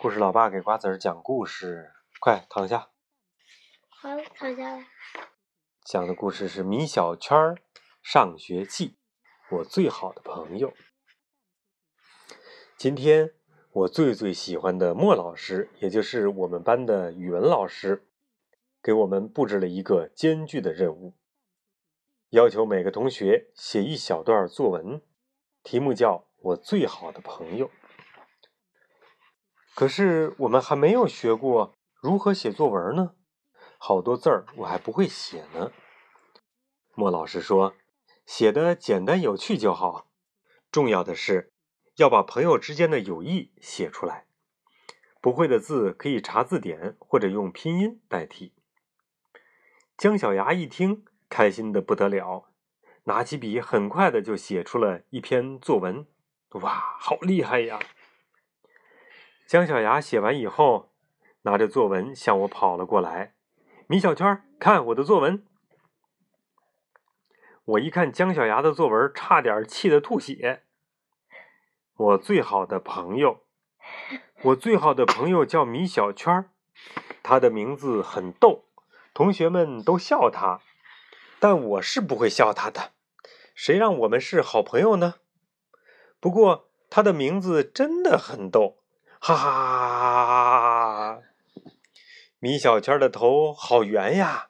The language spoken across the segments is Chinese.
故事老爸给瓜子儿讲故事，快躺下。好，躺下了。讲的故事是《米小圈儿上学记》，我最好的朋友。今天我最最喜欢的莫老师，也就是我们班的语文老师，给我们布置了一个艰巨的任务，要求每个同学写一小段作文，题目叫我最好的朋友。可是我们还没有学过如何写作文呢，好多字儿我还不会写呢。莫老师说，写的简单有趣就好，重要的是要把朋友之间的友谊写出来。不会的字可以查字典或者用拼音代替。姜小牙一听，开心的不得了，拿起笔，很快的就写出了一篇作文。哇，好厉害呀！姜小牙写完以后，拿着作文向我跑了过来。米小圈，看我的作文。我一看姜小牙的作文，差点气得吐血。我最好的朋友，我最好的朋友叫米小圈，他的名字很逗，同学们都笑他，但我是不会笑他的。谁让我们是好朋友呢？不过他的名字真的很逗。哈哈，米小圈的头好圆呀，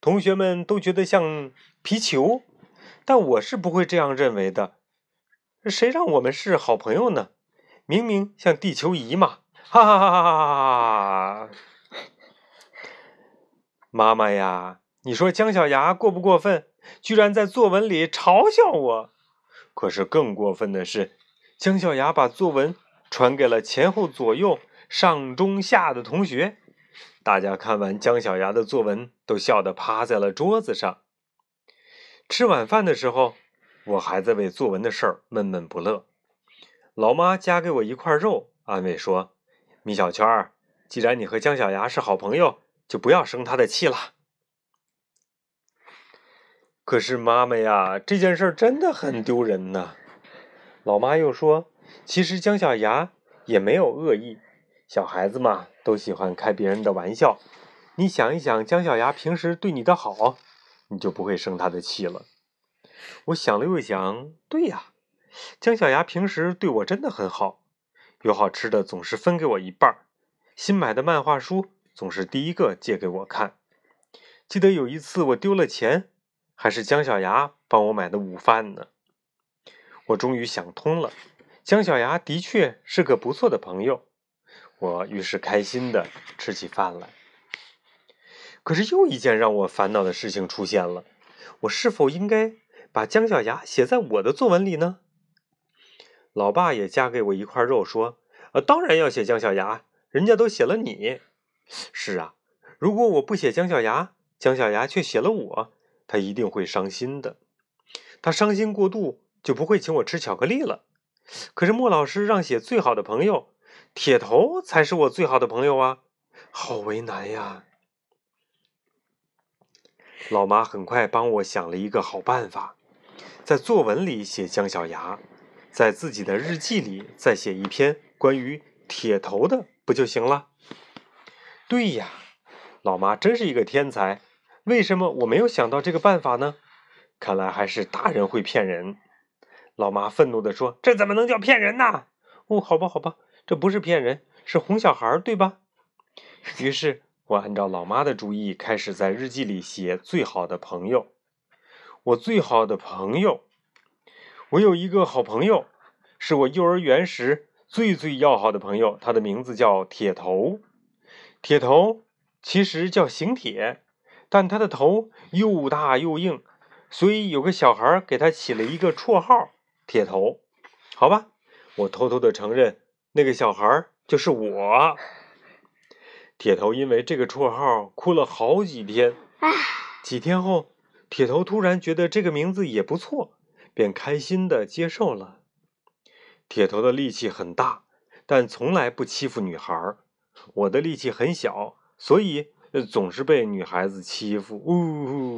同学们都觉得像皮球，但我是不会这样认为的。谁让我们是好朋友呢？明明像地球仪嘛！哈哈哈哈！妈妈呀，你说姜小牙过不过分？居然在作文里嘲笑我！可是更过分的是，姜小牙把作文。传给了前后左右上中下的同学，大家看完姜小牙的作文，都笑得趴在了桌子上。吃晚饭的时候，我还在为作文的事儿闷闷不乐。老妈夹给我一块肉，安慰说：“米小圈儿，既然你和姜小牙是好朋友，就不要生他的气了。”可是妈妈呀，这件事真的很丢人呐。老妈又说。其实姜小牙也没有恶意，小孩子嘛都喜欢开别人的玩笑。你想一想，姜小牙平时对你的好，你就不会生他的气了。我想了又想，对呀，姜小牙平时对我真的很好，有好吃的总是分给我一半儿新买的漫画书总是第一个借给我看。记得有一次我丢了钱，还是姜小牙帮我买的午饭呢。我终于想通了。姜小牙的确是个不错的朋友，我于是开心的吃起饭来。可是又一件让我烦恼的事情出现了：我是否应该把姜小牙写在我的作文里呢？老爸也夹给我一块肉，说：“呃，当然要写姜小牙，人家都写了你。”是啊，如果我不写姜小牙，姜小牙却写了我，他一定会伤心的。他伤心过度，就不会请我吃巧克力了。可是莫老师让写最好的朋友，铁头才是我最好的朋友啊，好为难呀！老妈很快帮我想了一个好办法，在作文里写姜小牙，在自己的日记里再写一篇关于铁头的，不就行了？对呀，老妈真是一个天才，为什么我没有想到这个办法呢？看来还是大人会骗人。老妈愤怒地说：“这怎么能叫骗人呢？”哦，好吧，好吧，这不是骗人，是哄小孩，对吧？于是我按照老妈的主意，开始在日记里写最好的朋友。我最好的朋友，我有一个好朋友，是我幼儿园时最最要好的朋友，他的名字叫铁头。铁头其实叫邢铁，但他的头又大又硬，所以有个小孩给他起了一个绰号。铁头，好吧，我偷偷的承认，那个小孩就是我。铁头因为这个绰号哭了好几天。几天后，铁头突然觉得这个名字也不错，便开心的接受了。铁头的力气很大，但从来不欺负女孩。我的力气很小，所以总是被女孩子欺负。呜。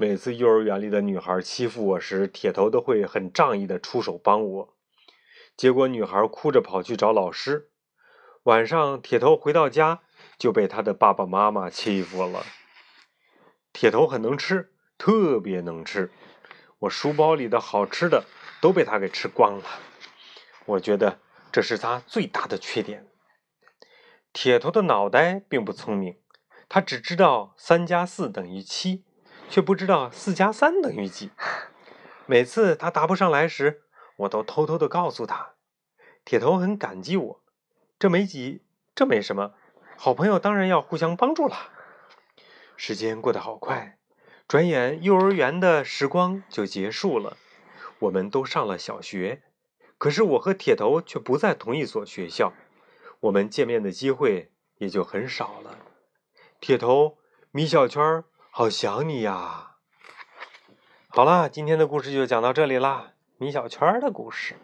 每次幼儿园里的女孩欺负我时，铁头都会很仗义的出手帮我。结果女孩哭着跑去找老师，晚上，铁头回到家就被他的爸爸妈妈欺负了。铁头很能吃，特别能吃。我书包里的好吃的都被他给吃光了。我觉得这是他最大的缺点。铁头的脑袋并不聪明，他只知道三加四等于七，却不知道四加三等于几。每次他答不上来时，我都偷偷的告诉他。铁头很感激我，这没几，这没什么，好朋友当然要互相帮助啦。时间过得好快，转眼幼儿园的时光就结束了，我们都上了小学，可是我和铁头却不在同一所学校，我们见面的机会也就很少了。铁头，米小圈，好想你呀！好啦，今天的故事就讲到这里啦，米小圈的故事。